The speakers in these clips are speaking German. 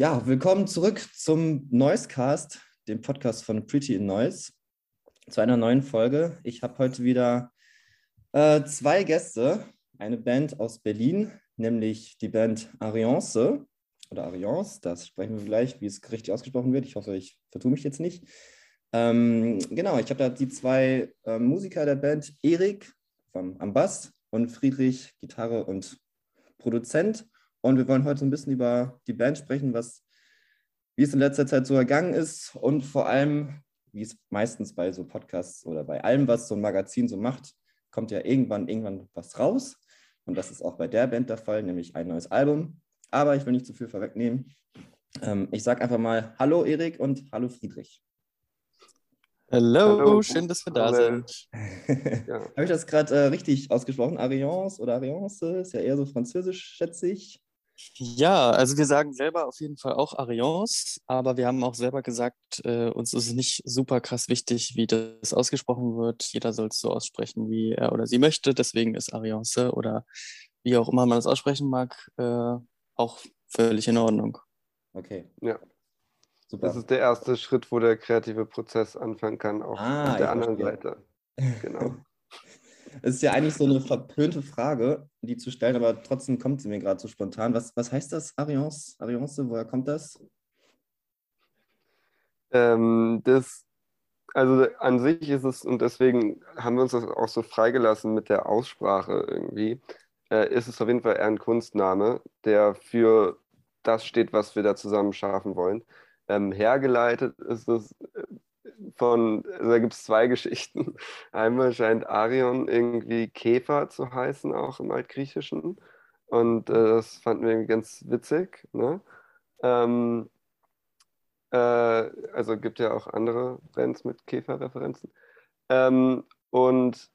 Ja, willkommen zurück zum Noisecast, dem Podcast von Pretty in Noise, zu einer neuen Folge. Ich habe heute wieder äh, zwei Gäste, eine Band aus Berlin, nämlich die Band Ariance oder Ariance, das sprechen wir gleich, wie es richtig ausgesprochen wird. Ich hoffe, ich vertue mich jetzt nicht. Ähm, genau, ich habe da die zwei äh, Musiker der Band, Erik vom, am Bass und Friedrich, Gitarre und Produzent. Und wir wollen heute ein bisschen über die Band sprechen, was, wie es in letzter Zeit so ergangen ist und vor allem, wie es meistens bei so Podcasts oder bei allem, was so ein Magazin so macht, kommt ja irgendwann, irgendwann was raus. Und das ist auch bei der Band der Fall, nämlich ein neues Album. Aber ich will nicht zu viel vorwegnehmen. Ähm, ich sage einfach mal Hallo Erik und Hallo Friedrich. Hallo, Hallo. schön, dass wir da Hallo. sind. ja. Habe ich das gerade äh, richtig ausgesprochen? Ariance oder Ariance? Ist ja eher so französisch, schätze ich. Ja, also wir sagen selber auf jeden Fall auch Ariance, aber wir haben auch selber gesagt, äh, uns ist es nicht super krass wichtig, wie das ausgesprochen wird. Jeder soll es so aussprechen, wie er oder sie möchte. Deswegen ist Ariance oder wie auch immer man es aussprechen mag, äh, auch völlig in Ordnung. Okay. Ja. Super. Das ist der erste Schritt, wo der kreative Prozess anfangen kann, auch ah, auf der anderen verstehe. Seite. Genau. Es ist ja eigentlich so eine verpönte Frage, die zu stellen, aber trotzdem kommt sie mir gerade so spontan. Was, was heißt das, Ariance? Ariance, woher kommt das? Ähm, das? Also an sich ist es, und deswegen haben wir uns das auch so freigelassen mit der Aussprache irgendwie, äh, ist es auf jeden Fall eher ein Kunstname, der für das steht, was wir da zusammen schaffen wollen. Ähm, hergeleitet ist es äh, von, also da gibt es zwei Geschichten. Einmal scheint Arion irgendwie Käfer zu heißen, auch im Altgriechischen. Und äh, das fanden wir irgendwie ganz witzig. Ne? Ähm, äh, also gibt ja auch andere Bands mit Käferreferenzen. Ähm, und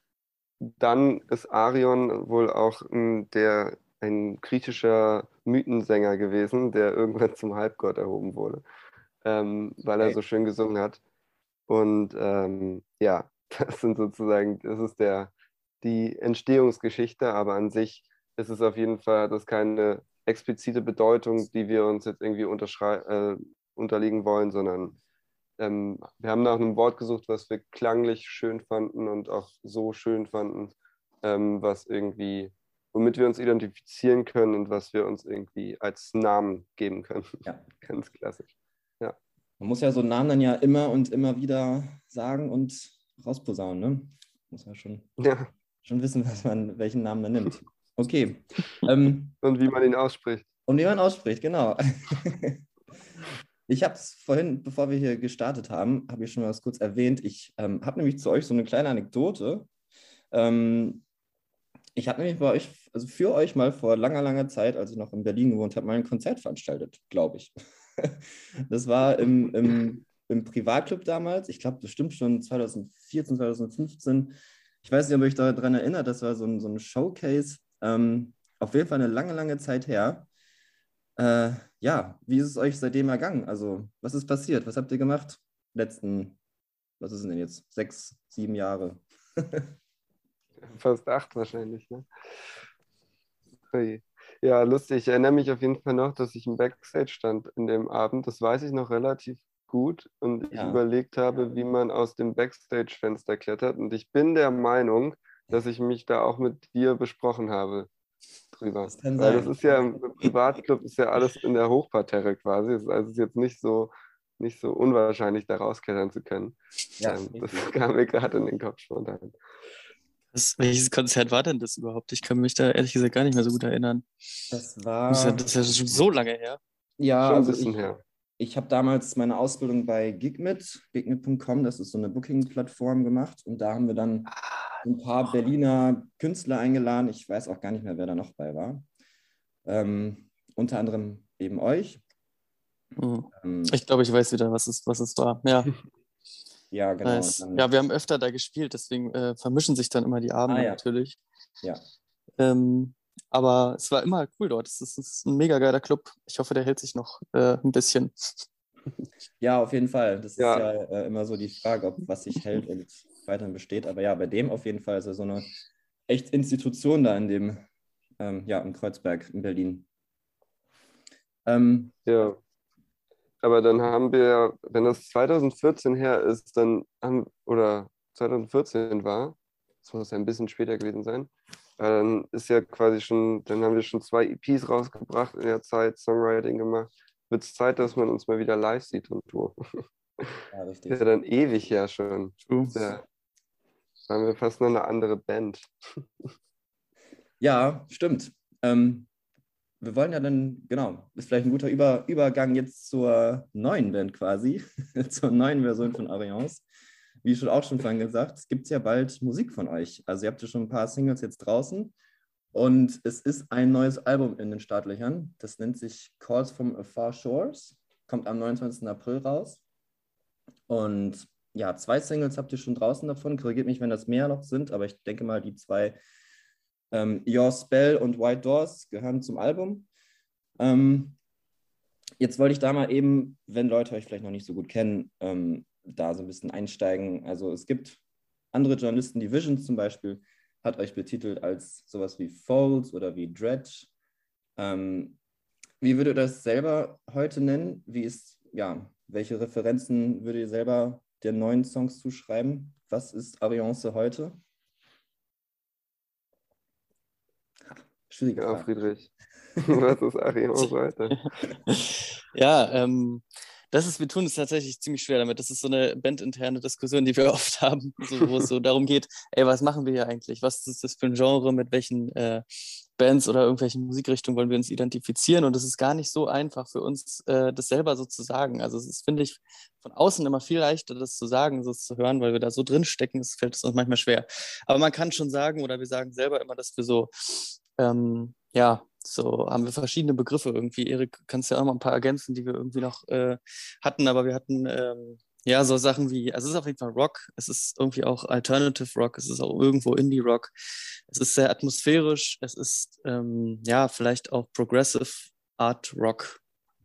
dann ist Arion wohl auch m, der, ein griechischer Mythensänger gewesen, der irgendwann zum Halbgott erhoben wurde ähm, weil er so schön gesungen hat. Und ähm, ja, das sind sozusagen, das ist der, die Entstehungsgeschichte, aber an sich ist es auf jeden Fall, das keine explizite Bedeutung, die wir uns jetzt irgendwie äh, unterliegen wollen, sondern ähm, wir haben nach einem Wort gesucht, was wir klanglich schön fanden und auch so schön fanden, ähm, was irgendwie, womit wir uns identifizieren können und was wir uns irgendwie als Namen geben können. Ja. Ganz klassisch. Man muss ja so einen Namen dann ja immer und immer wieder sagen und rausposaunen, ne? Muss man schon, ja. schon wissen, was man, welchen Namen man nimmt. Okay. Ähm, und wie man ihn ausspricht. Und wie man ausspricht, genau. ich habe es vorhin, bevor wir hier gestartet haben, habe ich schon mal was kurz erwähnt. Ich ähm, habe nämlich zu euch so eine kleine Anekdote. Ähm, ich habe nämlich bei euch, also für euch mal vor langer, langer Zeit, als ich noch in Berlin gewohnt habe, mal ein Konzert veranstaltet, glaube ich. Das war im, im, im Privatclub damals. Ich glaube, das stimmt schon 2014, 2015. Ich weiß nicht, ob ihr euch daran erinnert, das war so ein, so ein Showcase. Ähm, auf jeden Fall eine lange, lange Zeit her. Äh, ja, wie ist es euch seitdem ergangen? Also, was ist passiert? Was habt ihr gemacht? Letzten, was ist denn jetzt? Sechs, sieben Jahre. Fast acht wahrscheinlich, ne? Hey. Ja, lustig. Ich erinnere mich auf jeden Fall noch, dass ich im Backstage stand in dem Abend. Das weiß ich noch relativ gut und ja. ich überlegt habe, wie man aus dem Backstage-Fenster klettert. Und ich bin der Meinung, dass ich mich da auch mit dir besprochen habe drüber. Das kann Weil das ist ja im Privatclub ist ja alles in der Hochparterre quasi. Also es ist jetzt nicht so nicht so unwahrscheinlich, da rausklettern zu können. Ja, ähm, das kam mir gerade in den Kopf spontan. Was, welches Konzert war denn das überhaupt? Ich kann mich da ehrlich gesagt gar nicht mehr so gut erinnern. Das war. Das ist ja, das ist ja schon so lange her. Ja, schon ein also bisschen ich, her. Ich habe damals meine Ausbildung bei Gigmit, gigmit.com, das ist so eine Booking-Plattform gemacht. Und da haben wir dann ah, ein paar Berliner Künstler eingeladen. Ich weiß auch gar nicht mehr, wer da noch bei war. Ähm, unter anderem eben euch. Mhm. Ähm, ich glaube, ich weiß wieder, was es, was es war. Ja. Ja, genau. Nice. Ja, wir haben öfter da gespielt, deswegen äh, vermischen sich dann immer die Abende ah, ja. natürlich. Ja. Ähm, aber es war immer cool dort. Es ist, ist, ein mega geiler Club. Ich hoffe, der hält sich noch äh, ein bisschen. Ja, auf jeden Fall. Das ja. ist ja äh, immer so die Frage, ob was sich hält und weiterhin besteht. Aber ja, bei dem auf jeden Fall ist er so eine echt Institution da in dem, ähm, ja, im Kreuzberg in Berlin. Ähm, ja. Aber dann haben wir, wenn das 2014 her ist, dann haben, oder 2014 war, das muss ja ein bisschen später gewesen sein, dann ist ja quasi schon, dann haben wir schon zwei EPs rausgebracht in der Zeit, Songwriting gemacht. Wird es Zeit, dass man uns mal wieder live sieht und Tour. Ja, richtig. Das ist ja dann ewig ja schon. True. Ja, waren wir fast noch eine andere Band. Ja, stimmt. Ähm, wir wollen ja dann, genau, ist vielleicht ein guter Über Übergang jetzt zur neuen Band quasi, zur neuen Version von Ariance. Wie schon auch schon vorhin gesagt, es gibt ja bald Musik von euch. Also ihr habt ja schon ein paar Singles jetzt draußen und es ist ein neues Album in den Startlöchern. Das nennt sich Calls from Afar Shores, kommt am 29. April raus. Und ja, zwei Singles habt ihr schon draußen davon. Korrigiert mich, wenn das mehr noch sind, aber ich denke mal, die zwei ähm, Your Spell und White Doors gehören zum Album. Ähm, jetzt wollte ich da mal eben, wenn Leute euch vielleicht noch nicht so gut kennen, ähm, da so ein bisschen einsteigen. Also es gibt andere Journalisten, die Visions zum Beispiel, hat euch betitelt als sowas wie Folds oder wie Dredge. Ähm, wie würdet ihr das selber heute nennen? Wie ist, ja, welche Referenzen würdet ihr selber den neuen Songs zuschreiben? Was ist Ariance heute? Schwierige ja, Friedrich. Was ist Ariance heute? ja, ähm, das ist, wir tun es tatsächlich ziemlich schwer damit. Das ist so eine bandinterne Diskussion, die wir oft haben, so, wo es so darum geht, ey, was machen wir hier eigentlich? Was ist das für ein Genre? Mit welchen äh, Bands oder irgendwelchen Musikrichtungen wollen wir uns identifizieren? Und es ist gar nicht so einfach für uns, äh, das selber so zu sagen. Also es ist, finde ich, von außen immer viel leichter, das zu sagen, so zu hören, weil wir da so drin stecken, es fällt es uns manchmal schwer. Aber man kann schon sagen, oder wir sagen selber immer, dass wir so ähm, ja, so haben wir verschiedene Begriffe irgendwie. Erik, kannst ja auch mal ein paar ergänzen, die wir irgendwie noch äh, hatten, aber wir hatten ähm, ja so Sachen wie, also es ist auf jeden Fall Rock, es ist irgendwie auch Alternative Rock, es ist auch irgendwo Indie Rock, es ist sehr atmosphärisch, es ist ähm, ja vielleicht auch Progressive Art Rock,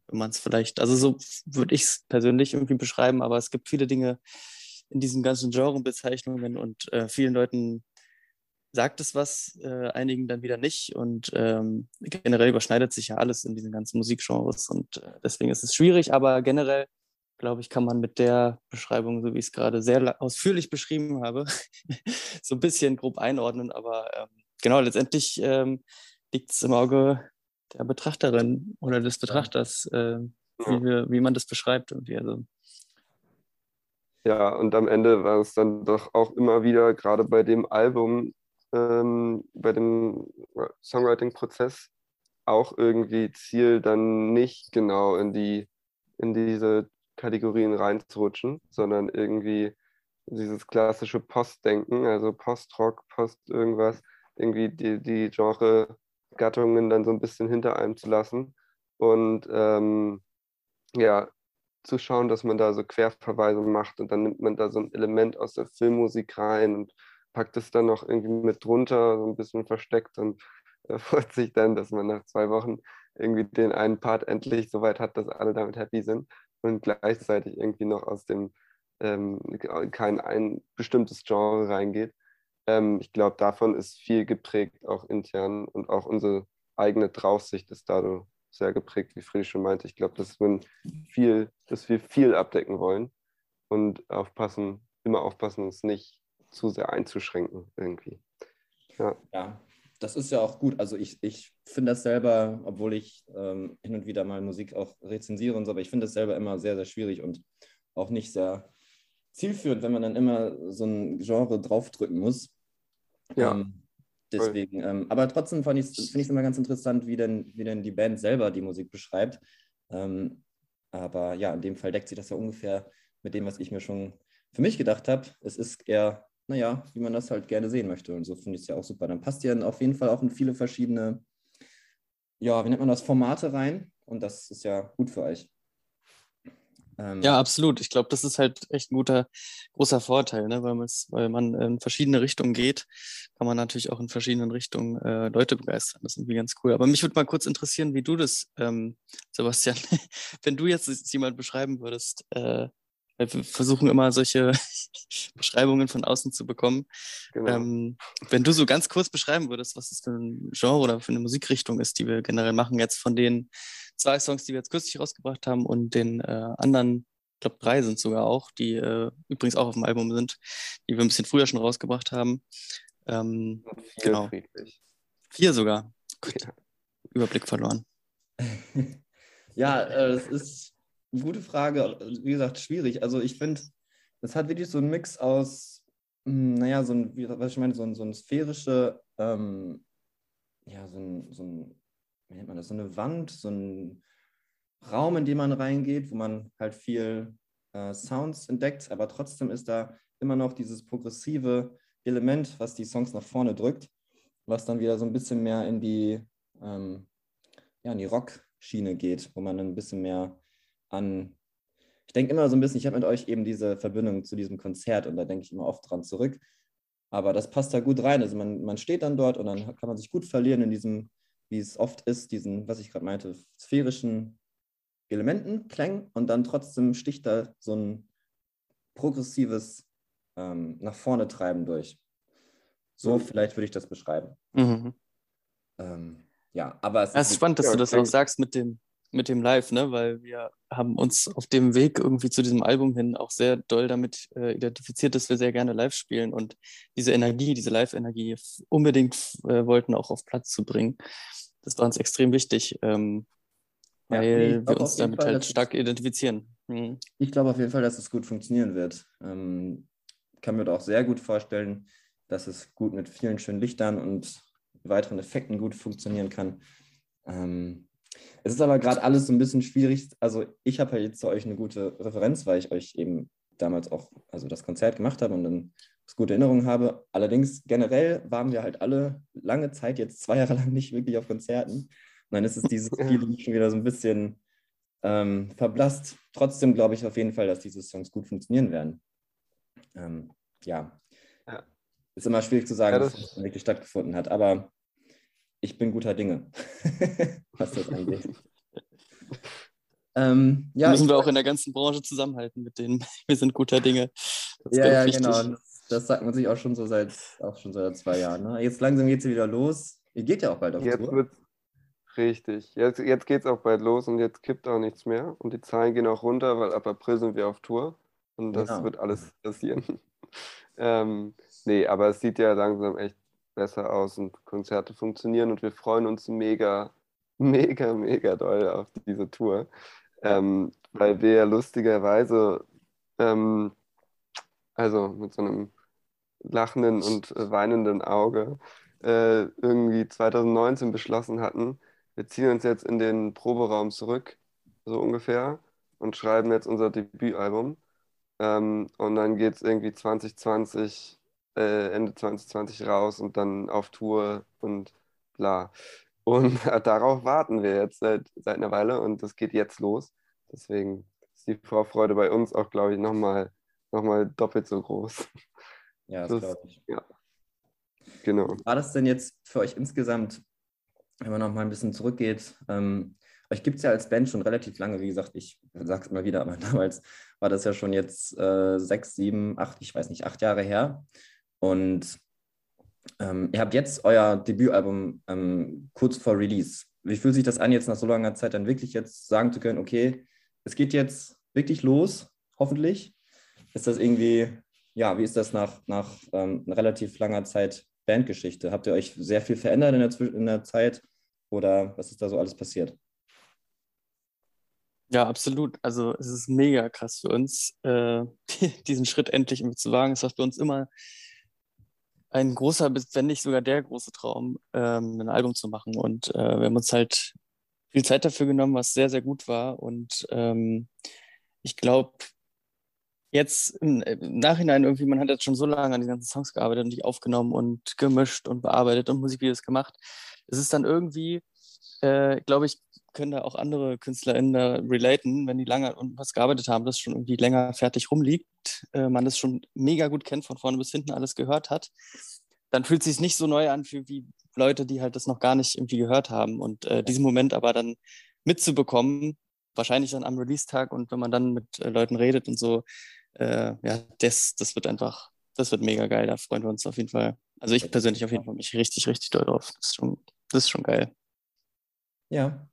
wenn man es vielleicht, also so würde ich es persönlich irgendwie beschreiben, aber es gibt viele Dinge in diesen ganzen Genrebezeichnungen und äh, vielen Leuten sagt es was, äh, einigen dann wieder nicht. Und ähm, generell überschneidet sich ja alles in diesen ganzen Musikgenres. Und äh, deswegen ist es schwierig, aber generell, glaube ich, kann man mit der Beschreibung, so wie ich es gerade sehr ausführlich beschrieben habe, so ein bisschen grob einordnen. Aber ähm, genau, letztendlich ähm, liegt es im Auge der Betrachterin oder des Betrachters, äh, wie, wir, wie man das beschreibt. Irgendwie. Also, ja, und am Ende war es dann doch auch immer wieder, gerade bei dem Album, ähm, bei dem Songwriting-Prozess auch irgendwie Ziel, dann nicht genau in, die, in diese Kategorien reinzurutschen, sondern irgendwie dieses klassische Postdenken, also Postrock, Post irgendwas, irgendwie die, die Genre-Gattungen dann so ein bisschen hinter einem zu lassen und ähm, ja, zu schauen, dass man da so Querverweise macht und dann nimmt man da so ein Element aus der Filmmusik rein und packt es dann noch irgendwie mit drunter, so ein bisschen versteckt und äh, freut sich dann, dass man nach zwei Wochen irgendwie den einen Part endlich so weit hat, dass alle damit happy sind und gleichzeitig irgendwie noch aus dem ähm, kein ein bestimmtes Genre reingeht. Ähm, ich glaube, davon ist viel geprägt, auch intern und auch unsere eigene Draufsicht ist dadurch sehr geprägt, wie Friedrich schon meinte. Ich glaube, dass, dass wir viel abdecken wollen und aufpassen, immer aufpassen, uns nicht zu sehr einzuschränken irgendwie. Ja. ja, das ist ja auch gut. Also ich, ich finde das selber, obwohl ich ähm, hin und wieder mal Musik auch rezensiere und so, aber ich finde das selber immer sehr, sehr schwierig und auch nicht sehr zielführend, wenn man dann immer so ein Genre draufdrücken muss. Ja. Ähm, deswegen, ähm, aber trotzdem finde ich es immer ganz interessant, wie denn, wie denn die Band selber die Musik beschreibt. Ähm, aber ja, in dem Fall deckt sich das ja ungefähr mit dem, was ich mir schon für mich gedacht habe. Es ist eher naja, wie man das halt gerne sehen möchte. Und so finde ich es ja auch super. Dann passt ihr auf jeden Fall auch in viele verschiedene, ja, wie nennt man das, Formate rein. Und das ist ja gut für euch. Ähm, ja, absolut. Ich glaube, das ist halt echt ein guter, großer Vorteil, ne? weil, weil man in verschiedene Richtungen geht, kann man natürlich auch in verschiedenen Richtungen äh, Leute begeistern. Das ist irgendwie ganz cool. Aber mich würde mal kurz interessieren, wie du das, ähm, Sebastian, wenn du jetzt jemand beschreiben würdest, äh, wir versuchen immer solche Beschreibungen von außen zu bekommen. Genau. Ähm, wenn du so ganz kurz beschreiben würdest, was das für ein Genre oder für eine Musikrichtung ist, die wir generell machen, jetzt von den zwei Songs, die wir jetzt kürzlich rausgebracht haben und den äh, anderen, ich glaube drei sind sogar auch, die äh, übrigens auch auf dem Album sind, die wir ein bisschen früher schon rausgebracht haben. Ähm, Vier genau. Friedrich. Vier sogar. Gut, Ja. Überblick verloren. Ja, äh, das ist gute Frage. Wie gesagt, schwierig. Also ich finde, das hat wirklich so einen Mix aus, hm, naja, so ein, was ich meine, so ein, so ein sphärische, ähm, ja, so ein, so ein, wie nennt man das, so eine Wand, so ein Raum, in den man reingeht, wo man halt viel äh, Sounds entdeckt, aber trotzdem ist da immer noch dieses progressive Element, was die Songs nach vorne drückt, was dann wieder so ein bisschen mehr in die, ähm, ja, in die Rock-Schiene geht, wo man ein bisschen mehr an, ich denke immer so ein bisschen, ich habe mit euch eben diese Verbindung zu diesem Konzert und da denke ich immer oft dran zurück. Aber das passt da gut rein. Also man, man steht dann dort und dann kann man sich gut verlieren in diesem, wie es oft ist, diesen, was ich gerade meinte, sphärischen Elementen, Klängen und dann trotzdem sticht da so ein progressives ähm, nach vorne treiben durch. So Mhm. vielleicht würde ich das beschreiben. Mhm. Ähm, ja, aber es Ja, es ist spannend, dass du das auch sagst mit dem, mit dem Live, ne? weil wir haben uns auf dem Weg irgendwie zu diesem Album hin auch sehr doll damit äh, identifiziert, dass wir sehr gerne live spielen und diese Energie, diese Live-Energie unbedingt äh, wollten auch auf Platz zu bringen. Das war uns extrem wichtig, ähm, Ja, nee, weil wir uns damit Fall, halt stark identifizieren. Mhm. Ich glaube auf jeden Fall, dass es gut funktionieren wird. Ähm, kann mir auch sehr gut vorstellen, dass es gut mit vielen schönen Lichtern und weiteren Effekten gut funktionieren kann. Ähm, es ist aber gerade alles so ein bisschen schwierig. Also ich habe ja jetzt zu euch eine gute Referenz, weil ich euch eben damals auch also das Konzert gemacht habe und dann gute Erinnerungen habe. Allerdings generell waren wir halt alle lange Zeit, jetzt zwei Jahre lang nicht wirklich auf Konzerten. Und dann ist es dieses. Feeling schon wieder so ein bisschen ähm, verblasst. Trotzdem glaube ich auf jeden Fall, dass diese Songs gut funktionieren werden. Ähm, ja. Ja. Ist immer schwierig zu sagen, Ja, es wirklich stattgefunden hat, aber ich bin guter Dinge, was das angeht. ähm, ja, Müssen wir auch in der ganzen Branche zusammenhalten mit denen. Wir sind guter Dinge. Ja, ja, wichtig. genau. Das, das sagt man sich auch schon so seit, auch schon seit zwei Jahren. Ne? Jetzt langsam geht es wieder los. Ihr geht ja auch bald auf Jetzt Tour. wird richtig. Jetzt, jetzt geht es auch bald los und jetzt kippt auch nichts mehr. Und die Zahlen gehen auch runter, weil ab April sind wir auf Tour. Und das Genau. wird alles passieren. ähm, nee, aber es sieht ja langsam echt besser aus und Konzerte funktionieren und wir freuen uns mega, mega, mega doll auf diese Tour. Ähm, weil wir ja lustigerweise, ähm, also mit so einem lachenden und weinenden Auge, äh, irgendwie 2019 beschlossen hatten, wir ziehen uns jetzt in den Proberaum zurück, so ungefähr, und schreiben jetzt unser Debütalbum. Ähm, und dann geht es irgendwie 2020, äh, Ende 2020 raus und dann auf Tour und bla. Und darauf warten wir jetzt seit, seit einer Weile und das geht jetzt los. Deswegen ist die Vorfreude bei uns auch, glaube ich, nochmal noch mal doppelt so groß. Ja, das das- glaube ich. Genau. War das denn jetzt für euch insgesamt, wenn man noch mal ein bisschen zurückgeht, ähm, euch gibt es ja als Band schon relativ lange, wie gesagt, ich sage es immer wieder, aber damals war das ja schon jetzt äh, sechs, sieben, acht, ich weiß nicht, acht Jahre her. Und ähm, ihr habt jetzt euer Debütalbum ähm, kurz vor Release. Wie fühlt sich das an, jetzt nach so langer Zeit dann wirklich jetzt sagen zu können, okay, es geht jetzt wirklich los, hoffentlich? Ist das irgendwie, ja, wie ist das nach, nach ähm, relativ langer Zeit Bandgeschichte? Habt ihr euch sehr viel verändert in der, in der Zeit oder was ist da so alles passiert? Ja, absolut. Also es ist mega krass für uns, äh, diesen Schritt endlich zu wagen. Es war für uns immer ein großer, wenn nicht sogar der große Traum, ähm, ein Album zu machen. Und äh, wir haben uns halt viel Zeit dafür genommen, was sehr, sehr gut war. Und ähm, ich glaube, jetzt im, im Nachhinein irgendwie, man hat jetzt schon so lange an den ganzen Songs gearbeitet und die aufgenommen und gemischt und bearbeitet und Musikvideos gemacht. Es ist dann irgendwie, äh, glaube ich, können da auch andere KünstlerInnen da relaten, wenn die lange und was gearbeitet haben, das schon irgendwie länger fertig rumliegt, äh, man das schon mega gut kennt, von vorne bis hinten alles gehört hat, dann fühlt es sich nicht so neu an für wie Leute, die halt das noch gar nicht irgendwie gehört haben. Und äh, diesen Moment aber dann mitzubekommen, wahrscheinlich dann am Release-Tag und wenn man dann mit äh, Leuten redet und so, äh, ja, das, das wird einfach, das wird mega geil, da freuen wir uns auf jeden Fall. Also ich persönlich auf jeden Fall mich richtig, richtig doll drauf. Das ist schon, das ist schon geil. Ja.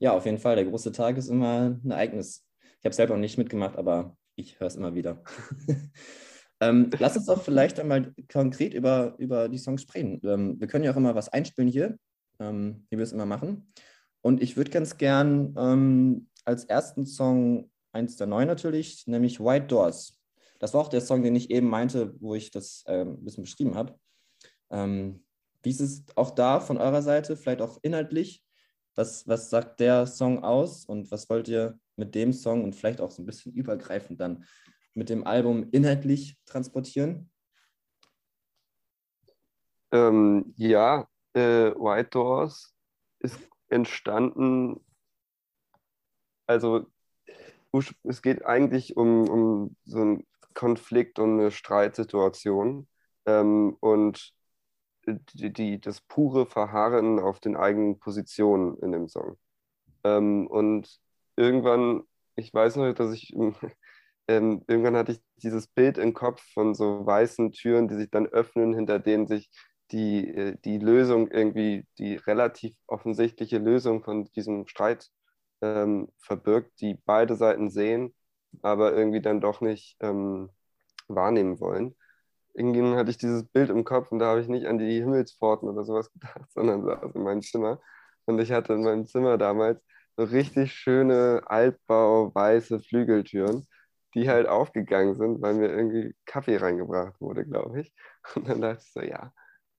Ja, auf jeden Fall. Der große Tag ist immer ein Ereignis. Ich habe es selber noch nicht mitgemacht, aber ich höre es immer wieder. ähm, lass uns doch vielleicht einmal konkret über, über die Songs sprechen. Ähm, wir können ja auch immer was einspielen hier, ähm, wie wir es immer machen. Und ich würde ganz gern ähm, als ersten Song eins der neuen natürlich, nämlich White Doors. Das war auch der Song, den ich eben meinte, wo ich das äh, ein bisschen beschrieben habe. Ähm, wie ist es auch da von eurer Seite, vielleicht auch inhaltlich? Was, was sagt der Song aus und was wollt ihr mit dem Song und vielleicht auch so ein bisschen übergreifend dann mit dem Album inhaltlich transportieren? Ähm, ja, äh, White Doors ist entstanden, also es geht eigentlich um, um so einen Konflikt und eine Streitsituation ähm, und die, die, das pure Verharren auf den eigenen Positionen in dem Song. Ähm, und irgendwann, ich weiß noch, dass ich, ähm, irgendwann hatte ich dieses Bild im Kopf von so weißen Türen, die sich dann öffnen, hinter denen sich die, äh, die Lösung irgendwie, die relativ offensichtliche Lösung von diesem Streit ähm, verbirgt, die beide Seiten sehen, aber irgendwie dann doch nicht ähm, wahrnehmen wollen irgendwie hatte ich dieses Bild im Kopf und da habe ich nicht an die Himmelspforten oder sowas gedacht, sondern saß in meinem Zimmer. Und ich hatte in meinem Zimmer damals so richtig schöne Altbau weiße Flügeltüren, die halt aufgegangen sind, weil mir irgendwie Kaffee reingebracht wurde, glaube ich. Und dann dachte ich so, ja,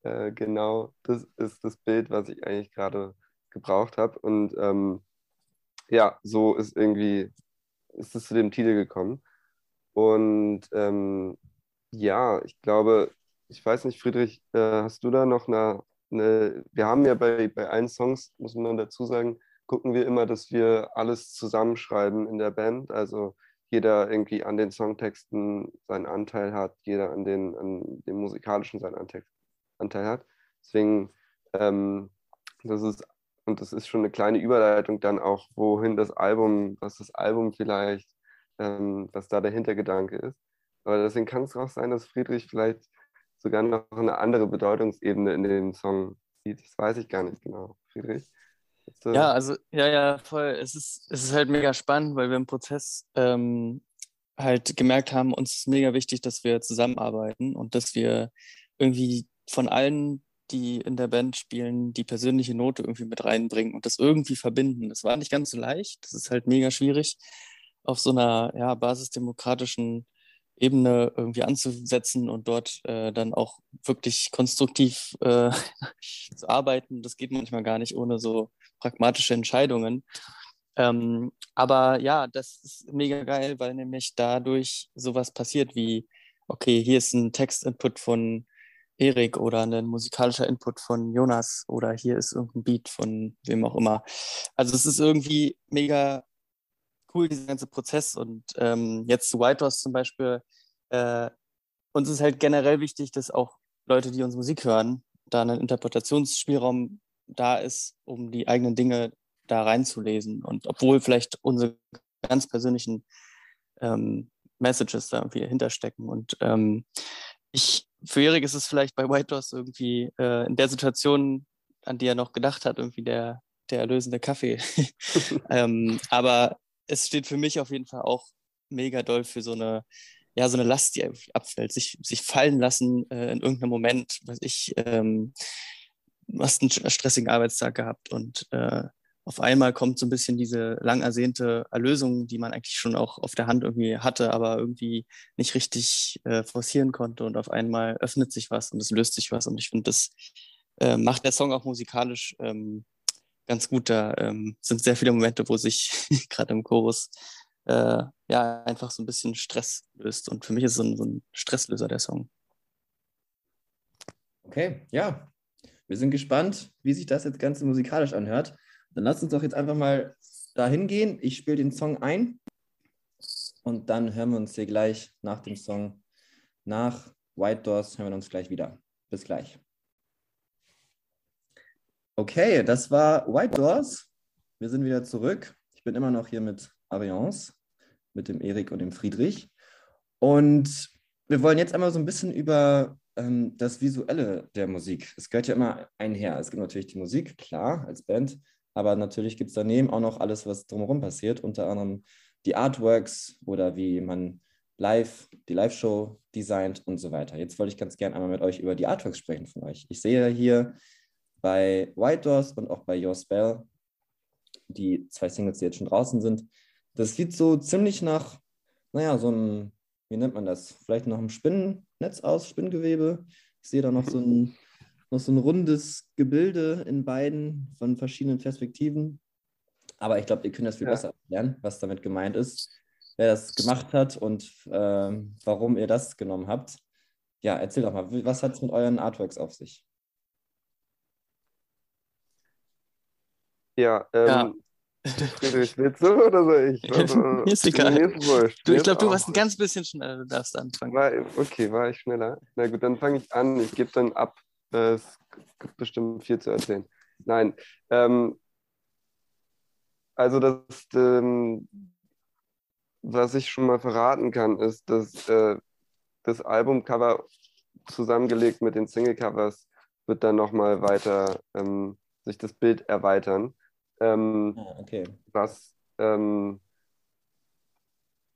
äh, genau, das ist das Bild, was ich eigentlich gerade gebraucht habe. Und ähm, ja, so ist irgendwie, ist es zu dem Titel gekommen. Und ähm, ja, ich glaube, ich weiß nicht, Friedrich, äh, hast du da noch eine, eine, wir haben ja bei, bei allen Songs, muss man dazu sagen, gucken wir immer, dass wir alles zusammenschreiben in der Band. Also jeder irgendwie an den Songtexten seinen Anteil hat, jeder an, den, an dem musikalischen seinen Anteil, Anteil hat. Deswegen, ähm, das ist, und das ist schon eine kleine Überleitung dann auch, wohin das Album, was das Album vielleicht, ähm, was da der Hintergedanke ist. Aber deswegen kann es auch sein, dass Friedrich vielleicht sogar noch eine andere Bedeutungsebene in dem Song sieht. Das weiß ich gar nicht genau. Friedrich? Ja, also, ja, ja, voll. Es ist, es ist halt mega spannend, weil wir im Prozess ähm, halt gemerkt haben, uns ist mega wichtig, dass wir zusammenarbeiten und dass wir irgendwie von allen, die in der Band spielen, die persönliche Note irgendwie mit reinbringen und das irgendwie verbinden. Das war nicht ganz so leicht. Das ist halt mega schwierig auf so einer ja, basisdemokratischen Ebene irgendwie anzusetzen und dort äh, dann auch wirklich konstruktiv äh, zu arbeiten. Das geht manchmal gar nicht ohne so pragmatische Entscheidungen. Ähm, aber ja, das ist mega geil, weil nämlich dadurch sowas passiert wie, okay, hier ist ein Textinput von Erik oder ein musikalischer Input von Jonas oder hier ist irgendein Beat von wem auch immer. Also es ist irgendwie mega cool, dieser ganze Prozess. Und ähm, jetzt zu White Horse zum Beispiel, äh, uns ist halt generell wichtig, dass auch Leute, die uns Musik hören, da ein Interpretationsspielraum da ist, um die eigenen Dinge da reinzulesen. Und obwohl vielleicht unsere ganz persönlichen ähm, Messages da irgendwie hinterstecken. Und ähm, ich, für Erik ist es vielleicht bei White Horse irgendwie äh, in der Situation, an die er noch gedacht hat, irgendwie der, der erlösende Kaffee. ähm, aber es steht für mich auf jeden Fall auch mega doll für so eine, ja, so eine Last, die abfällt, sich, sich fallen lassen äh, in irgendeinem Moment, was ich, ähm, hast einen stressigen Arbeitstag gehabt und äh, auf einmal kommt so ein bisschen diese lang ersehnte Erlösung, die man eigentlich schon auch auf der Hand irgendwie hatte, aber irgendwie nicht richtig äh, forcieren konnte und auf einmal öffnet sich was und es löst sich was und ich finde, das äh, macht der Song auch musikalisch ähm, ganz gut. Da ähm, sind sehr viele Momente, wo sich gerade im Chorus äh, ja einfach so ein bisschen Stress löst. Und für mich ist so ein, so ein Stresslöser der Song. Okay, ja. Wir sind gespannt, wie sich das jetzt ganz musikalisch anhört. Dann lass uns doch jetzt einfach mal dahin gehen. Ich spiele den Song ein und dann hören wir uns hier gleich nach dem Song nach White Doors hören wir uns gleich wieder. Bis gleich. Okay, das war White Doors. Wir sind wieder zurück. Ich bin immer noch hier mit Ariance, mit dem Erik und dem Friedrich. Und wir wollen jetzt einmal so ein bisschen über ähm, das Visuelle der Musik. Es gehört ja immer einher. Es gibt natürlich die Musik, klar, als Band. Aber natürlich gibt es daneben auch noch alles, was drumherum passiert, unter anderem die Artworks oder wie man live, die Live-Show designt und so weiter. Jetzt wollte ich ganz gerne einmal mit euch über die Artworks sprechen von euch. Ich sehe hier bei White Doors und auch bei Your Spell die zwei Singles, die jetzt schon draußen sind. Das sieht so ziemlich nach, naja, so einem, wie nennt man das? Vielleicht noch ein Spinnennetz aus, Spinngewebe. Ich sehe da noch so ein, noch so ein rundes Gebilde in beiden von verschiedenen Perspektiven. Aber ich glaube, ihr könnt das viel ja. besser erklären, was damit gemeint ist, wer das gemacht hat und äh, warum ihr das genommen habt. Ja, erzähl doch mal, was hat es mit euren Artworks auf sich? Ja, ähm, ja. Friedrich, willst du oder soll ich? Mir ist egal. Du, ich glaube, du warst ein ganz bisschen schneller, du darfst anfangen. War, okay, war ich schneller? Na gut, dann fange ich an. Ich gebe dann ab. Es gibt bestimmt viel zu erzählen. Nein, ähm, also das, ähm, was ich schon mal verraten kann, ist, dass äh, das Albumcover zusammengelegt mit den Singlecovers wird dann nochmal weiter ähm, sich das Bild erweitern. Ähm, ah, okay. Was ähm,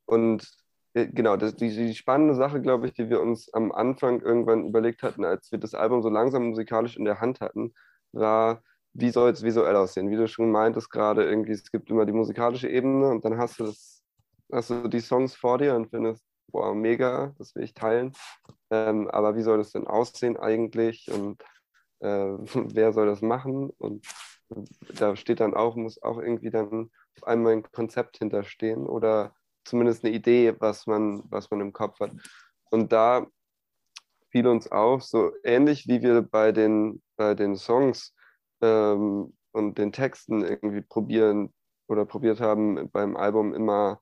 und äh, genau, das, die, die spannende Sache, glaube ich, die wir uns am Anfang irgendwann überlegt hatten, als wir das Album so langsam musikalisch in der Hand hatten, war, wie soll es visuell aussehen? Wie du schon meintest gerade, irgendwie, es gibt immer die musikalische Ebene und dann hast du das, hast du die Songs vor dir und findest, boah, mega, das will ich teilen. Ähm, aber wie soll das denn aussehen eigentlich? Und äh, wer soll das machen? Und da steht dann auch, muss auch irgendwie dann auf einmal ein Konzept hinterstehen oder zumindest eine Idee, was man, was man im Kopf hat. Und da fiel uns auf, so ähnlich wie wir bei den, bei den Songs ähm, und den Texten irgendwie probieren oder probiert haben, beim Album immer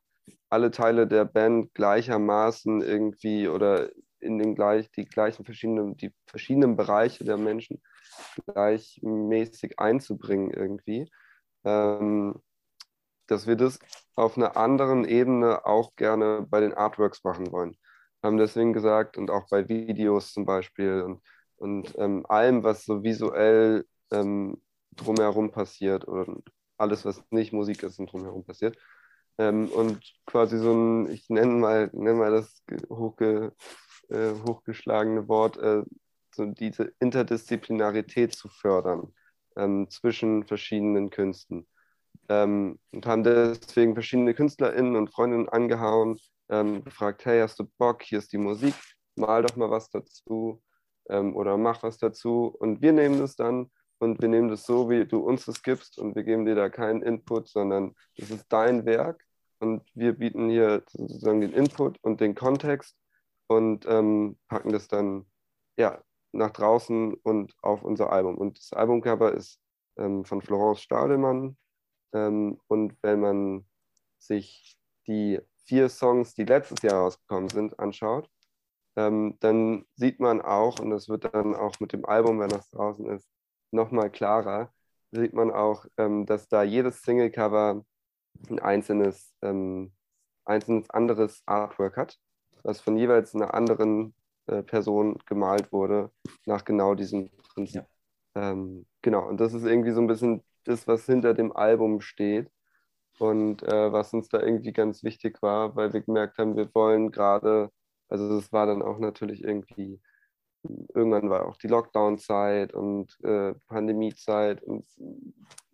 alle Teile der Band gleichermaßen irgendwie oder in den gleich, die gleichen verschiedenen, die verschiedenen Bereiche der Menschen gleichmäßig einzubringen irgendwie. Ähm, dass wir das auf einer anderen Ebene auch gerne bei den Artworks machen wollen. Haben deswegen gesagt, und auch bei Videos zum Beispiel und, und ähm, allem, was so visuell ähm, drumherum passiert und alles, was nicht Musik ist und drumherum passiert. Ähm, und quasi so ein, ich nenne mal, nenne mal das hochge, äh, hochgeschlagene Wort, äh, so diese Interdisziplinarität zu fördern ähm, zwischen verschiedenen Künsten. Ähm, und haben deswegen verschiedene KünstlerInnen und Freundinnen angehauen, ähm, gefragt, hey, hast du Bock, hier ist die Musik, mal doch mal was dazu ähm, oder mach was dazu. Und wir nehmen das dann und wir nehmen das so, wie du uns das gibst und wir geben dir da keinen Input, sondern das ist dein Werk und wir bieten hier sozusagen den Input und den Kontext und ähm, packen das dann ja, nach draußen und auf unser Album. Und das Albumcover ist ähm, von Florence Stadelmann. Ähm, und wenn man sich die vier Songs, die letztes Jahr rausgekommen sind, anschaut, ähm, dann sieht man auch, und das wird dann auch mit dem Album, wenn das draußen ist, nochmal klarer, sieht man auch, ähm, dass da jedes Singlecover ein einzelnes, ähm, einzelnes anderes Artwork hat, was von jeweils einer anderen äh, Person gemalt wurde, nach genau diesem Prinzip. Ja. Ähm, genau, und das ist irgendwie so ein bisschen das, was hinter dem Album steht und äh, was uns da irgendwie ganz wichtig war, weil wir gemerkt haben, wir wollen gerade, also das war dann auch natürlich irgendwie, irgendwann war auch die Lockdown-Zeit und äh, Pandemie-Zeit und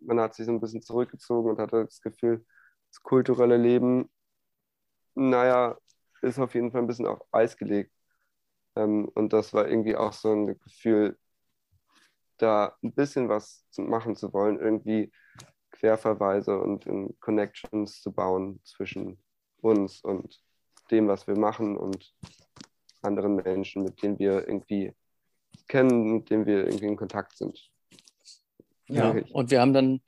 man hat sich so ein bisschen zurückgezogen und hatte das Gefühl, das kulturelle Leben, naja, ist auf jeden Fall ein bisschen auf Eis gelegt. Ähm, und das war irgendwie auch so ein Gefühl, da ein bisschen was zu machen zu wollen, irgendwie Querverweise und Connections zu bauen zwischen uns und dem, was wir machen und anderen Menschen, mit denen wir irgendwie kennen, mit denen wir irgendwie in Kontakt sind. Ja, und wir haben dann,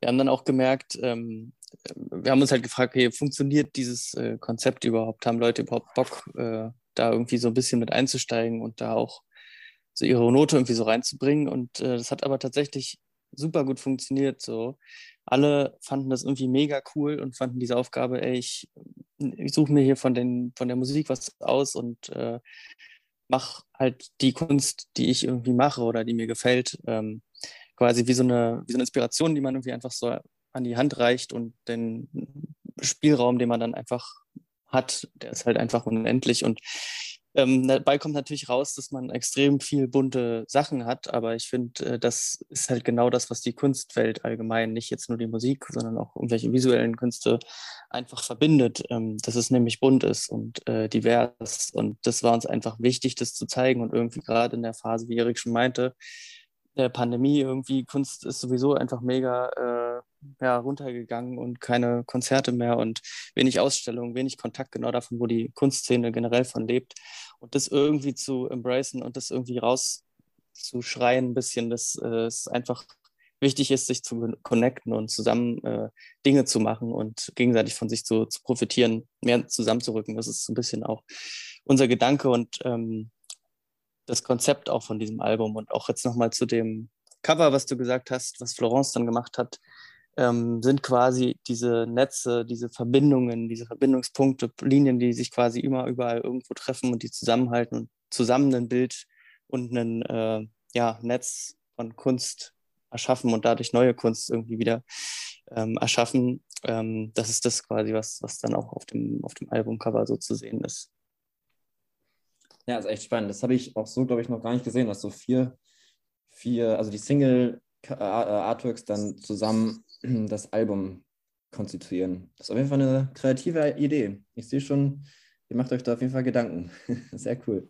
wir haben dann auch gemerkt, ähm, wir haben uns halt gefragt, okay, funktioniert dieses äh, Konzept überhaupt? Haben Leute überhaupt Bock, äh, da irgendwie so ein bisschen mit einzusteigen und da auch so ihre Note irgendwie so reinzubringen. Und äh, das hat aber tatsächlich super gut funktioniert. So. Alle fanden das irgendwie mega cool und fanden diese Aufgabe, ey, ich, ich suche mir hier von, den, von der Musik was aus und äh, mache halt die Kunst, die ich irgendwie mache oder die mir gefällt, ähm, quasi wie so, eine, wie so eine Inspiration, die man irgendwie einfach so an die Hand reicht und den Spielraum, den man dann einfach hat, der ist halt einfach unendlich. Und ähm, dabei kommt natürlich raus, dass man extrem viel bunte Sachen hat, aber ich finde, äh, das ist halt genau das, was die Kunstwelt allgemein, nicht jetzt nur die Musik, sondern auch irgendwelche visuellen Künste einfach verbindet, ähm, dass es nämlich bunt ist und äh, divers. Und das war uns einfach wichtig, das zu zeigen. Und irgendwie gerade in der Phase, wie Erik schon meinte, der Pandemie irgendwie, Kunst ist sowieso einfach mega äh, ja, runtergegangen und keine Konzerte mehr und wenig Ausstellungen, wenig Kontakt genau davon, wo die Kunstszene generell von lebt. Und das irgendwie zu embracen und das irgendwie rauszuschreien ein bisschen, dass äh, es einfach wichtig ist, sich zu connecten und zusammen äh, Dinge zu machen und gegenseitig von sich zu, zu profitieren, mehr zusammenzurücken. Das ist so ein bisschen auch unser Gedanke und ähm, das Konzept auch von diesem Album und auch jetzt nochmal zu dem Cover, was du gesagt hast, was Florence dann gemacht hat, ähm, sind quasi diese Netze, diese Verbindungen, diese Verbindungspunkte, Linien, die sich quasi immer überall irgendwo treffen und die zusammenhalten und zusammen ein Bild und ein äh, ja, Netz von Kunst erschaffen und dadurch neue Kunst irgendwie wieder ähm, erschaffen. Ähm, das ist das quasi, was, was dann auch auf dem, auf dem Albumcover so zu sehen ist. Ja, ist echt spannend. Das habe ich auch so, glaube ich, noch gar nicht gesehen, dass so vier, vier, also die Single-Artworks dann zusammen das Album konstituieren. Das ist auf jeden Fall eine kreative Idee. Ich sehe schon, ihr macht euch da auf jeden Fall Gedanken. Sehr cool.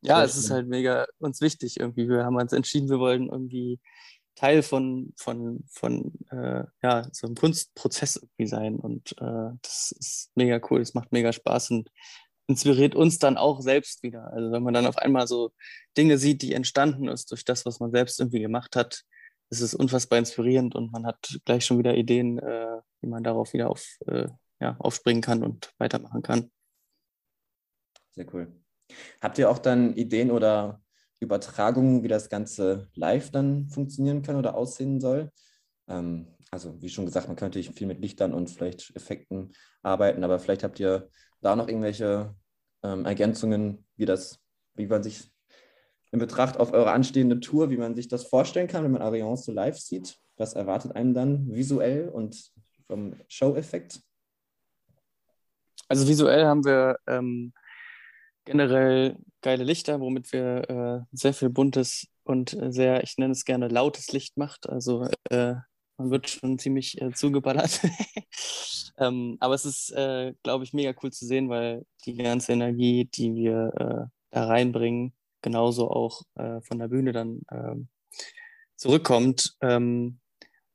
Ja, Sehr es schön. ist halt mega uns wichtig irgendwie. Wir haben uns entschieden, wir wollen irgendwie Teil von, von, von äh, ja, so einem Kunstprozess irgendwie sein. Und äh, das ist mega cool, es macht mega Spaß und inspiriert uns dann auch selbst wieder. Also wenn man dann auf einmal so Dinge sieht, die entstanden ist durch das, was man selbst irgendwie gemacht hat, ist es unfassbar inspirierend und man hat gleich schon wieder Ideen, äh, wie man darauf wieder auf, äh, ja, aufspringen kann und weitermachen kann. Sehr cool. Habt ihr auch dann Ideen oder Übertragungen, wie das Ganze live dann funktionieren kann oder aussehen soll? Ähm, also wie schon gesagt, man natürlich viel mit Lichtern und vielleicht Effekten arbeiten, aber vielleicht habt ihr da noch irgendwelche ähm, Ergänzungen, wie das, wie man sich in Betracht auf eure anstehende Tour, wie man sich das vorstellen kann, wenn man Ariance so live sieht? Was erwartet einem dann visuell und vom Show-Effekt? Also visuell haben wir ähm, generell geile Lichter, womit wir äh, sehr viel buntes und sehr, ich nenne es gerne lautes Licht macht. Also äh, man wird schon ziemlich äh, zugeballert. ähm, aber es ist, äh, glaube ich, mega cool zu sehen, weil die ganze Energie, die wir äh, da reinbringen, genauso auch äh, von der Bühne dann ähm, zurückkommt. Ähm,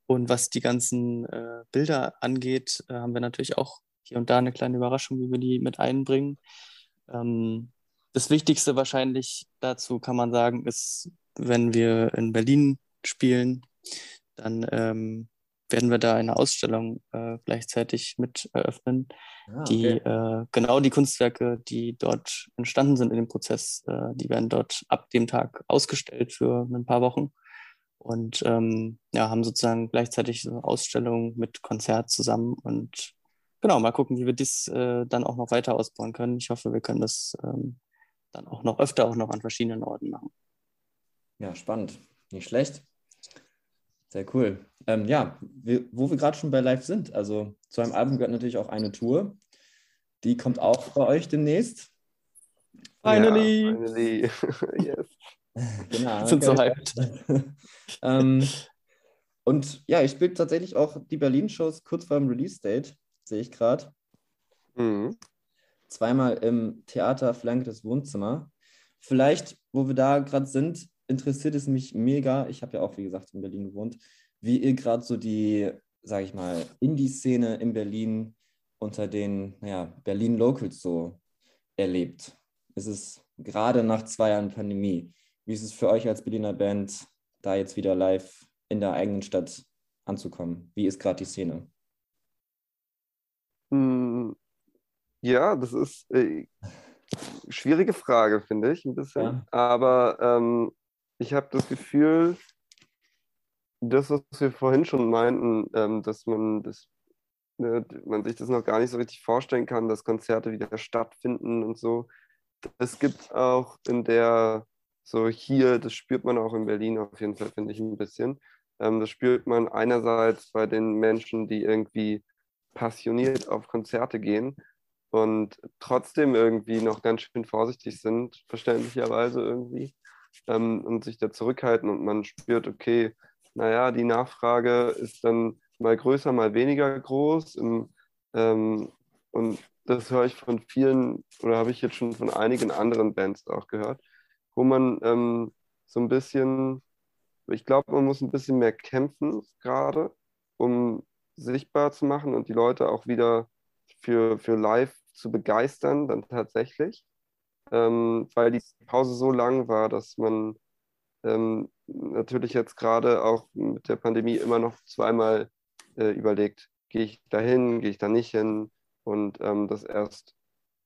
und was die ganzen äh, Bilder angeht, äh, haben wir natürlich auch hier und da eine kleine Überraschung, wie wir die mit einbringen. Ähm, das Wichtigste wahrscheinlich dazu kann man sagen, ist, wenn wir in Berlin spielen, dann ähm, werden wir da eine Ausstellung äh, gleichzeitig mit eröffnen, ah, okay. die äh, genau die Kunstwerke, die dort entstanden sind in dem Prozess, äh, die werden dort ab dem Tag ausgestellt für ein paar Wochen und ähm, ja, haben sozusagen gleichzeitig so eine Ausstellung mit Konzert zusammen und genau, mal gucken, wie wir das äh, dann auch noch weiter ausbauen können. Ich hoffe, wir können das ähm, dann auch noch öfter auch noch an verschiedenen Orten machen. Ja, spannend. Nicht schlecht. Sehr cool. Ähm, ja, wir, wo wir gerade schon bei Live sind, also zu einem Album gehört natürlich auch eine Tour. Die kommt auch bei euch demnächst. Finally! Ja, finally. yes. Genau. Sind so hyped. ähm, und ja, ich spiele tatsächlich auch die Berlin-Shows kurz vor dem Release-Date, sehe ich gerade. Mhm. Zweimal im Theater Flank des Wohnzimmer. Vielleicht, wo wir da gerade sind, interessiert es mich mega. Ich habe ja auch, wie gesagt, in Berlin gewohnt, wie ihr gerade so die, sage ich mal, Indie-Szene in Berlin unter den naja, Berlin-Locals so erlebt. Ist es gerade nach zwei Jahren Pandemie? Wie ist es für euch als Berliner Band, da jetzt wieder live in der eigenen Stadt anzukommen? Wie ist gerade die Szene? Hm, ja, das ist äh, schwierige Frage, finde ich ein bisschen. Ja. Aber ähm, ich habe das Gefühl, das, was wir vorhin schon meinten, ähm, dass man, das, ne, man sich das noch gar nicht so richtig vorstellen kann, dass Konzerte wieder stattfinden und so. Es gibt auch in der so hier, das spürt man auch in Berlin auf jeden Fall, finde ich ein bisschen. Ähm, das spürt man einerseits bei den Menschen, die irgendwie passioniert auf Konzerte gehen und trotzdem irgendwie noch ganz schön vorsichtig sind, verständlicherweise irgendwie, ähm, und sich da zurückhalten und man spürt, okay, naja, die Nachfrage ist dann mal größer, mal weniger groß. Im, ähm, und das höre ich von vielen oder habe ich jetzt schon von einigen anderen Bands auch gehört, wo man ähm, so ein bisschen, ich glaube, man muss ein bisschen mehr kämpfen gerade, um sichtbar zu machen und die Leute auch wieder für, für live zu begeistern, dann tatsächlich. Ähm, weil die Pause so lang war, dass man ähm, natürlich jetzt gerade auch mit der Pandemie immer noch zweimal äh, überlegt, gehe ich da hin, gehe ich da nicht hin und ähm, das erst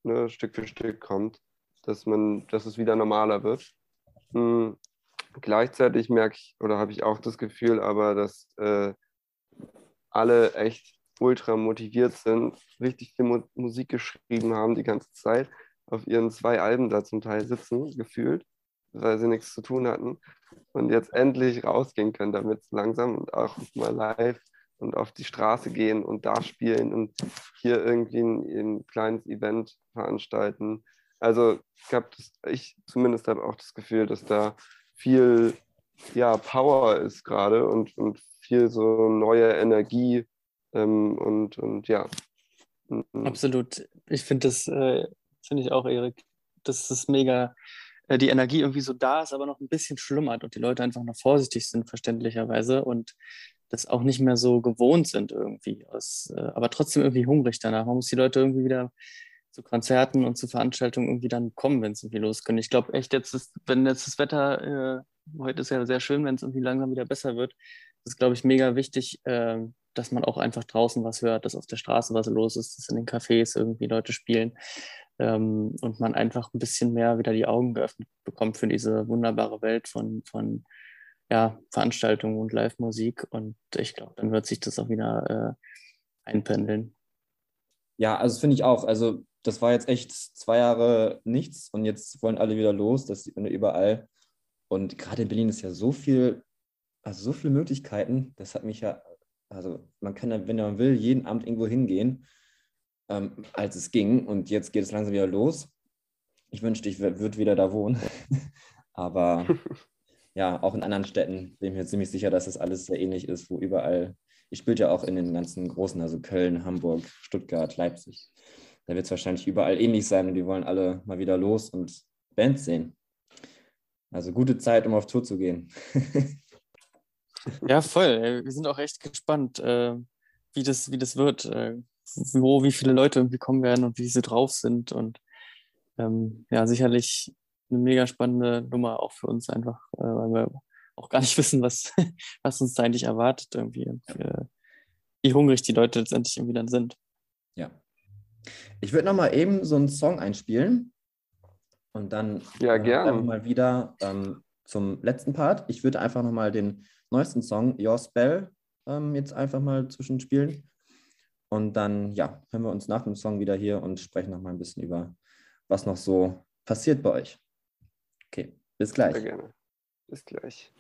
ne, Stück für Stück kommt, dass man, dass es wieder normaler wird. Mhm. Gleichzeitig merke ich oder habe ich auch das Gefühl, aber dass äh, alle echt ultra motiviert sind, richtig viel Mu Musik geschrieben haben die ganze Zeit, auf ihren zwei Alben da zum Teil sitzen, gefühlt, weil sie nichts zu tun hatten und jetzt endlich rausgehen können damit langsam und auch mal live und auf die Straße gehen und da spielen und hier irgendwie ein, ein kleines Event veranstalten. Also ich, hab das, ich zumindest habe auch das Gefühl, dass da viel ja, Power ist gerade und, und viel so neue Energie ähm, und, und ja. Mhm. Absolut. Ich finde das, äh, finde ich auch, Erik, das ist mega äh, die Energie irgendwie so da ist, aber noch ein bisschen schlummert und die Leute einfach noch vorsichtig sind, verständlicherweise, und das auch nicht mehr so gewohnt sind irgendwie, aus, äh, aber trotzdem irgendwie hungrig danach. Man muss die Leute irgendwie wieder zu Konzerten und zu Veranstaltungen irgendwie dann kommen, wenn es irgendwie losgehen. Ich glaube echt, jetzt ist, wenn jetzt das Wetter, äh, heute ist ja sehr schön, wenn es irgendwie langsam wieder besser wird, ist, glaube ich, mega wichtig, äh, dass man auch einfach draußen was hört, dass auf der Straße was los ist, dass in den Cafés irgendwie Leute spielen ähm, und man einfach ein bisschen mehr wieder die Augen geöffnet bekommt für diese wunderbare Welt von, von ja, Veranstaltungen und Live-Musik. Und ich glaube, dann wird sich das auch wieder äh, einpendeln. Ja, also finde ich auch. Also das war jetzt echt zwei Jahre nichts und jetzt wollen alle wieder los. Das sieht man überall. Und gerade in Berlin ist ja so viel, also so viele Möglichkeiten. Das hat mich ja, also man kann ja, wenn man will, jeden Abend irgendwo hingehen ähm, als es ging. Und jetzt geht es langsam wieder los. Ich wünschte, ich würde wieder da wohnen. Aber ja, auch in anderen Städten bin ich mir ziemlich sicher, dass das alles sehr ähnlich ist, wo überall, ich spiele ja auch in den ganzen großen, also Köln, Hamburg, Stuttgart, Leipzig. Da wird es wahrscheinlich überall ähnlich sein und die wollen alle mal wieder los und Bands sehen. Also gute Zeit, um auf Tour zu gehen. ja, voll. Wir sind auch echt gespannt, äh, wie, das, wie das wird. Äh, wo wie viele Leute irgendwie kommen werden und wie sie drauf sind. Und ähm, ja, sicherlich eine mega spannende Nummer auch für uns einfach, äh, weil wir auch gar nicht wissen, was, was uns da eigentlich erwartet irgendwie und äh, wie hungrig die Leute letztendlich irgendwie dann sind. Ja. Ich würde nochmal eben so einen Song einspielen und dann ja, gerne. Äh, mal wieder ähm, zum letzten Part. Ich würde einfach nochmal den neuesten Song, Your Spell, ähm, jetzt einfach mal zwischenspielen. Und dann, ja, hören wir uns nach dem Song wieder hier und sprechen noch mal ein bisschen über, was noch so passiert bei euch. Okay, bis gleich. Sehr gerne. Bis gleich.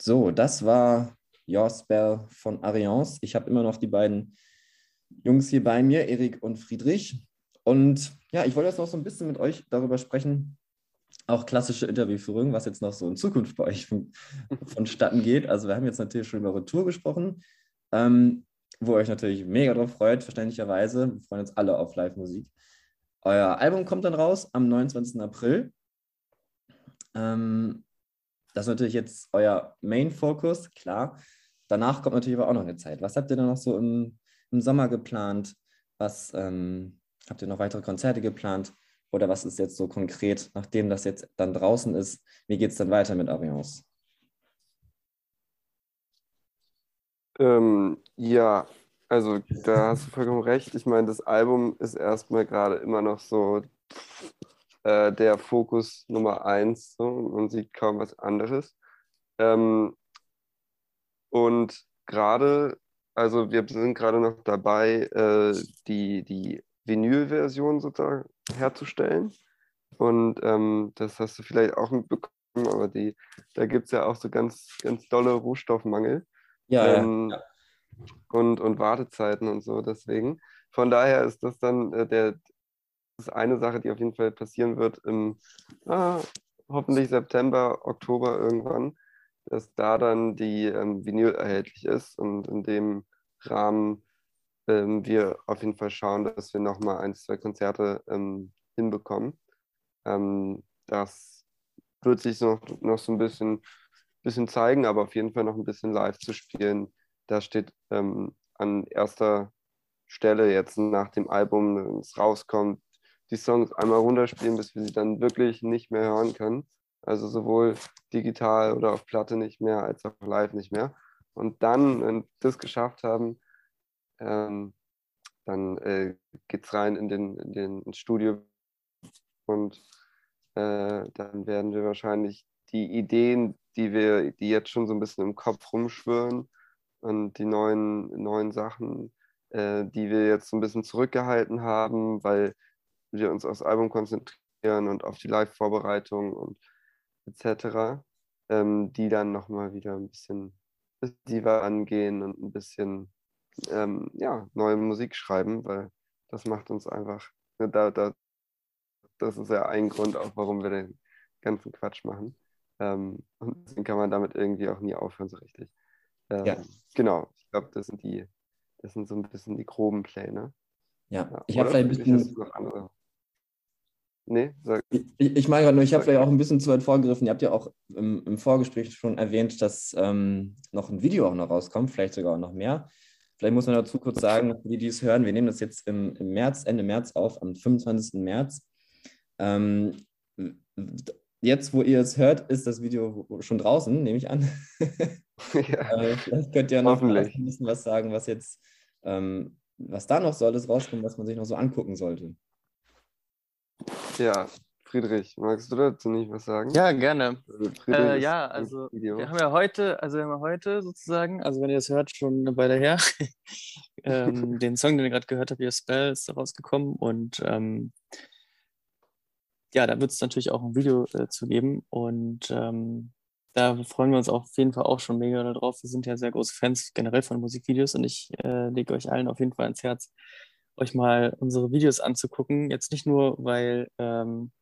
So, das war Your Spell von Ariance. Ich habe immer noch die beiden Jungs hier bei mir, Erik und Friedrich. Und ja, ich wollte jetzt noch so ein bisschen mit euch darüber sprechen, auch klassische Interviewführung, was jetzt noch so in Zukunft bei euch von, vonstatten geht. Also wir haben jetzt natürlich schon über Retour gesprochen. Ähm, wo euch natürlich mega drauf freut, verständlicherweise. Wir freuen uns alle auf Live-Musik. Euer Album kommt dann raus am 29. April. Ähm, das ist natürlich jetzt euer Main-Focus, klar. Danach kommt natürlich aber auch noch eine Zeit. Was habt ihr dann noch so im, im Sommer geplant? Was ähm, habt ihr noch weitere Konzerte geplant? Oder was ist jetzt so konkret, nachdem das jetzt dann draußen ist? Wie geht es dann weiter mit Ariance? Ähm, ja, also da hast du vollkommen recht. Ich meine, das Album ist erstmal gerade immer noch so äh, der Fokus Nummer eins. So, man sieht kaum was anderes. Ähm, und gerade, also wir sind gerade noch dabei, äh, die, die Vinyl-Version sozusagen herzustellen. Und ähm, das hast du vielleicht auch mitbekommen, aber die, da gibt es ja auch so ganz, ganz dolle Rohstoffmangel. Ja, ähm, ja. Und, und Wartezeiten und so. Deswegen. Von daher ist das dann äh, der, das ist eine Sache, die auf jeden Fall passieren wird im ah, hoffentlich September, Oktober irgendwann, dass da dann die ähm, Vinyl erhältlich ist und in dem Rahmen ähm, wir auf jeden Fall schauen, dass wir nochmal ein, zwei Konzerte ähm, hinbekommen. Ähm, das wird sich noch, noch so ein bisschen, bisschen zeigen, aber auf jeden Fall noch ein bisschen live zu spielen. Da steht ähm, an erster Stelle jetzt nach dem Album, wenn es rauskommt, die Songs einmal runterspielen, bis wir sie dann wirklich nicht mehr hören können. Also sowohl digital oder auf Platte nicht mehr, als auch live nicht mehr. Und dann, wenn wir das geschafft haben, ähm, dann äh, geht es rein in den, in den ins Studio und äh, dann werden wir wahrscheinlich die Ideen, die wir, die jetzt schon so ein bisschen im Kopf rumschwirren und die neuen, neuen Sachen, äh, die wir jetzt so ein bisschen zurückgehalten haben, weil wir uns aufs Album konzentrieren und auf die Live-Vorbereitung und etc., ähm, die dann nochmal wieder ein bisschen intensiver angehen und ein bisschen ähm, ja, neue Musik schreiben, weil das macht uns einfach, ne, da, da, das ist ja ein Grund auch, warum wir den ganzen Quatsch machen. Ähm, und deswegen kann man damit irgendwie auch nie aufhören, so richtig. Ähm, ja. Genau, ich glaube, das sind die, das sind so ein bisschen die groben Pläne. Ja, ja. ich habe vielleicht ein bisschen. Noch andere. Nee, sag. Ich, ich meine gerade nur, ich habe vielleicht auch ein bisschen zu weit vorgegriffen. Ihr habt ja auch im, im Vorgespräch schon erwähnt, dass ähm, noch ein Video auch noch rauskommt, vielleicht sogar auch noch mehr. Vielleicht muss man dazu kurz sagen, für die, die es hören, wir nehmen das jetzt im, im März, Ende März auf, am 25. März. Ähm, jetzt, wo ihr es hört, ist das Video schon draußen, nehme ich an. ja, äh, vielleicht könnt ihr noch ein bisschen was sagen, was jetzt, ähm, was da noch soll, es rauskommen, was man sich noch so angucken sollte. Ja, Friedrich, magst du dazu nicht was sagen? Ja, gerne. Also äh, ja, also wir haben ja heute, also wir haben ja heute sozusagen, also wenn ihr das hört, schon eine Weile her, ähm, den Song, den ihr gerade gehört habt, Your Spell, ist rausgekommen und ähm, ja, da wird es natürlich auch ein Video äh, zu geben und ähm, da freuen wir uns auf jeden Fall auch schon mega darauf. Wir sind ja sehr große Fans generell von Musikvideos und ich äh, lege euch allen auf jeden Fall ans Herz, euch mal unsere Videos anzugucken. Jetzt nicht nur, weil ähm,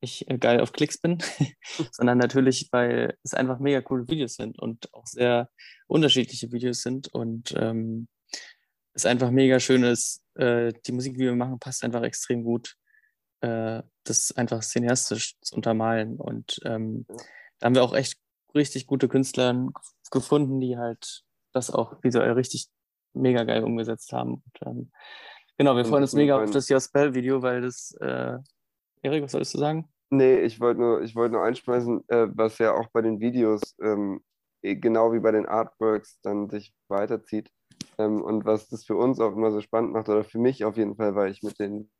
ich äh, geil auf Klicks bin, sondern natürlich, weil es einfach mega coole Videos sind und auch sehr unterschiedliche Videos sind und ähm, es einfach mega schön ist. Äh, die Musik, die wir machen, passt einfach extrem gut, äh, das einfach cineastisch zu untermalen. Und ähm, da haben wir auch echt richtig gute Künstler gefunden, die halt das auch visuell richtig mega geil umgesetzt haben. Und, ähm, genau, wir freuen uns mega auf das Your Spell Video, weil das äh, Erik, was sollst du sagen? Nee, ich wollte nur, wollt nur einschmeißen, äh, was ja auch bei den Videos, ähm, eh, genau wie bei den Artworks, dann sich weiterzieht. Ähm, und was das für uns auch immer so spannend macht, oder für mich auf jeden Fall, weil ich mit den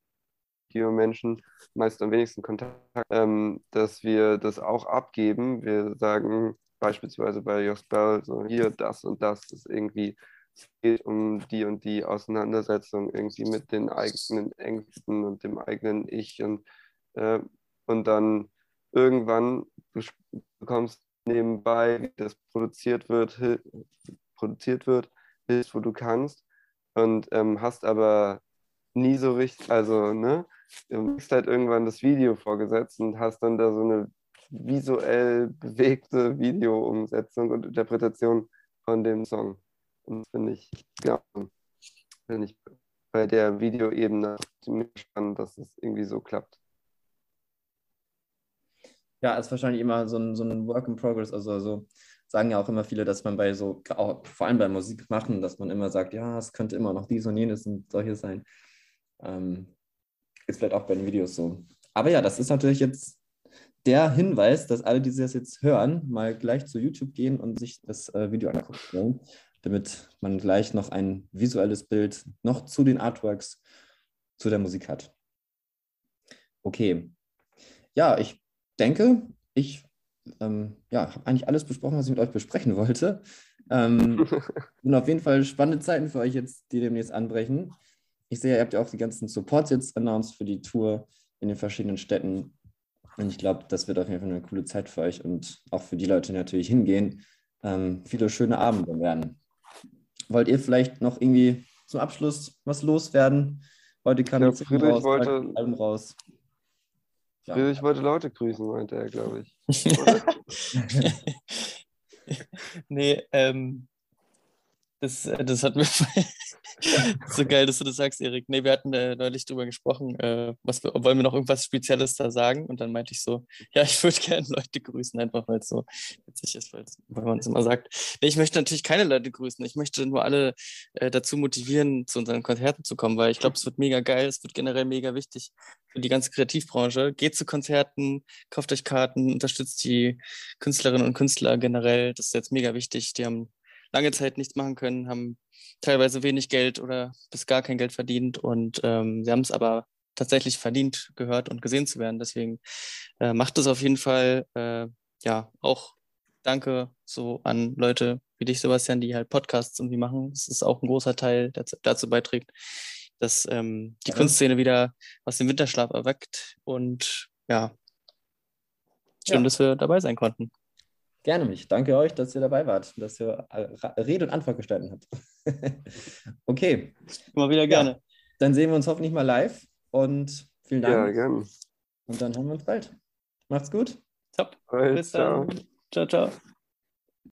Videomenschen meist am wenigsten Kontakt, ähm, dass wir das auch abgeben. Wir sagen beispielsweise bei Your Spell so hier das und das ist irgendwie es geht um die und die Auseinandersetzung irgendwie mit den eigenen Ängsten und dem eigenen Ich und äh, und dann irgendwann du bekommst nebenbei, wie das produziert wird, produziert wird, hilfst, wo du kannst und ähm, hast aber nie so richtig, also ne, du hast halt irgendwann das Video vorgesetzt und hast dann da so eine visuell bewegte Videoumsetzung und Interpretation von dem Song. Und das finde ich, ja, finde ich bei der Videoebene ziemlich spannend, dass es irgendwie so klappt. Ja, ist wahrscheinlich immer so ein, so ein Work in Progress. Also, also sagen ja auch immer viele, dass man bei so, auch vor allem bei Musik machen, dass man immer sagt, ja, es könnte immer noch dies und jenes und solches sein. Ähm, ist vielleicht auch bei den Videos so. Aber ja, das ist natürlich jetzt der Hinweis, dass alle, die das jetzt hören, mal gleich zu YouTube gehen und sich das äh, Video angucken, damit man gleich noch ein visuelles Bild noch zu den Artworks zu der Musik hat. Okay. Ja, ich denke, ich ähm, ja, habe eigentlich alles besprochen, was ich mit euch besprechen wollte. Ähm, und auf jeden Fall spannende Zeiten für euch jetzt, die demnächst anbrechen. Ich sehe, ihr habt ja auch die ganzen Supports jetzt announced für die Tour in den verschiedenen Städten. Und ich glaube, das wird auf jeden Fall eine coole Zeit für euch und auch für die Leute, die natürlich hingehen, ähm, viele schöne Abende werden. Wollt ihr vielleicht noch irgendwie zum Abschluss was loswerden? Heute kam Ja, Friedrich raus, wollte- Album raus. Ja. Friedrich wollte Leute grüßen, meinte er, glaube ich. nee, ähm, das, äh, das hat mir so geil, dass du das sagst, Erik. Nee, wir hatten äh, neulich drüber gesprochen, äh, was wollen wir noch irgendwas Spezielles da sagen? Und dann meinte ich so, ja, ich würde gerne Leute grüßen, einfach weil es so witzig ist, weil man es immer sagt. Nee, ich möchte natürlich keine Leute grüßen. Ich möchte nur alle äh, dazu motivieren, zu unseren Konzerten zu kommen, weil ich glaube, es wird mega geil, es wird generell mega wichtig für die ganze Kreativbranche. Geht zu Konzerten, kauft euch Karten, unterstützt die Künstlerinnen und Künstler generell. Das ist jetzt mega wichtig. Die haben lange Zeit nichts machen können, haben teilweise wenig Geld oder bis gar kein Geld verdient und ähm, sie haben es aber tatsächlich verdient, gehört und gesehen zu werden. Deswegen äh, macht es auf jeden Fall, äh, ja, auch danke so an Leute wie dich, Sebastian, die halt Podcasts irgendwie machen. Das ist auch ein großer Teil, der dazu beiträgt, dass ähm, die Ja. Kunstszene wieder aus dem Winterschlaf erweckt und ja, schön, Ja. dass wir dabei sein konnten. Gerne mich. Danke euch, dass ihr dabei wart, dass ihr äh, Rede und Antwort gestanden habt. okay, Immer wieder gerne. dann sehen wir uns hoffentlich mal live und vielen Ja, Dank. gern. und dann hören wir uns bald. Macht's gut. Top. Bis ciao. dann. Ciao, ciao.